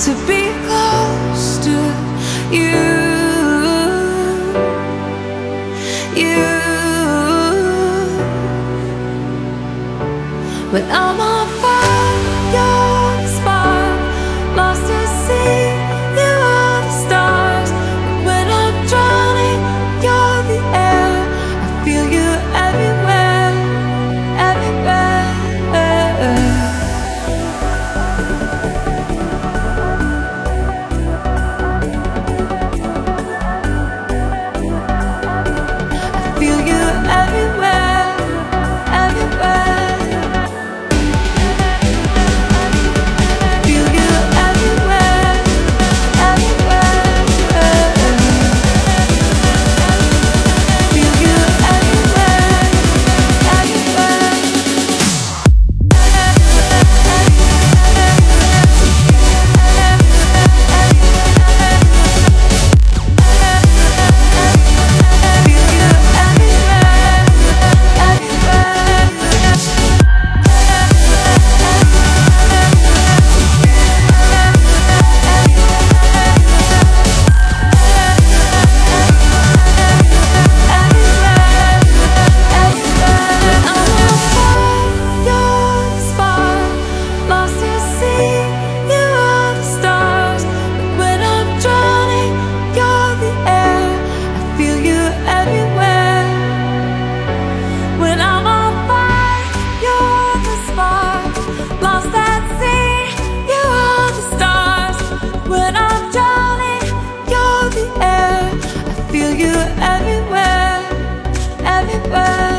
to be close to you. You. But everywhere, everywhere.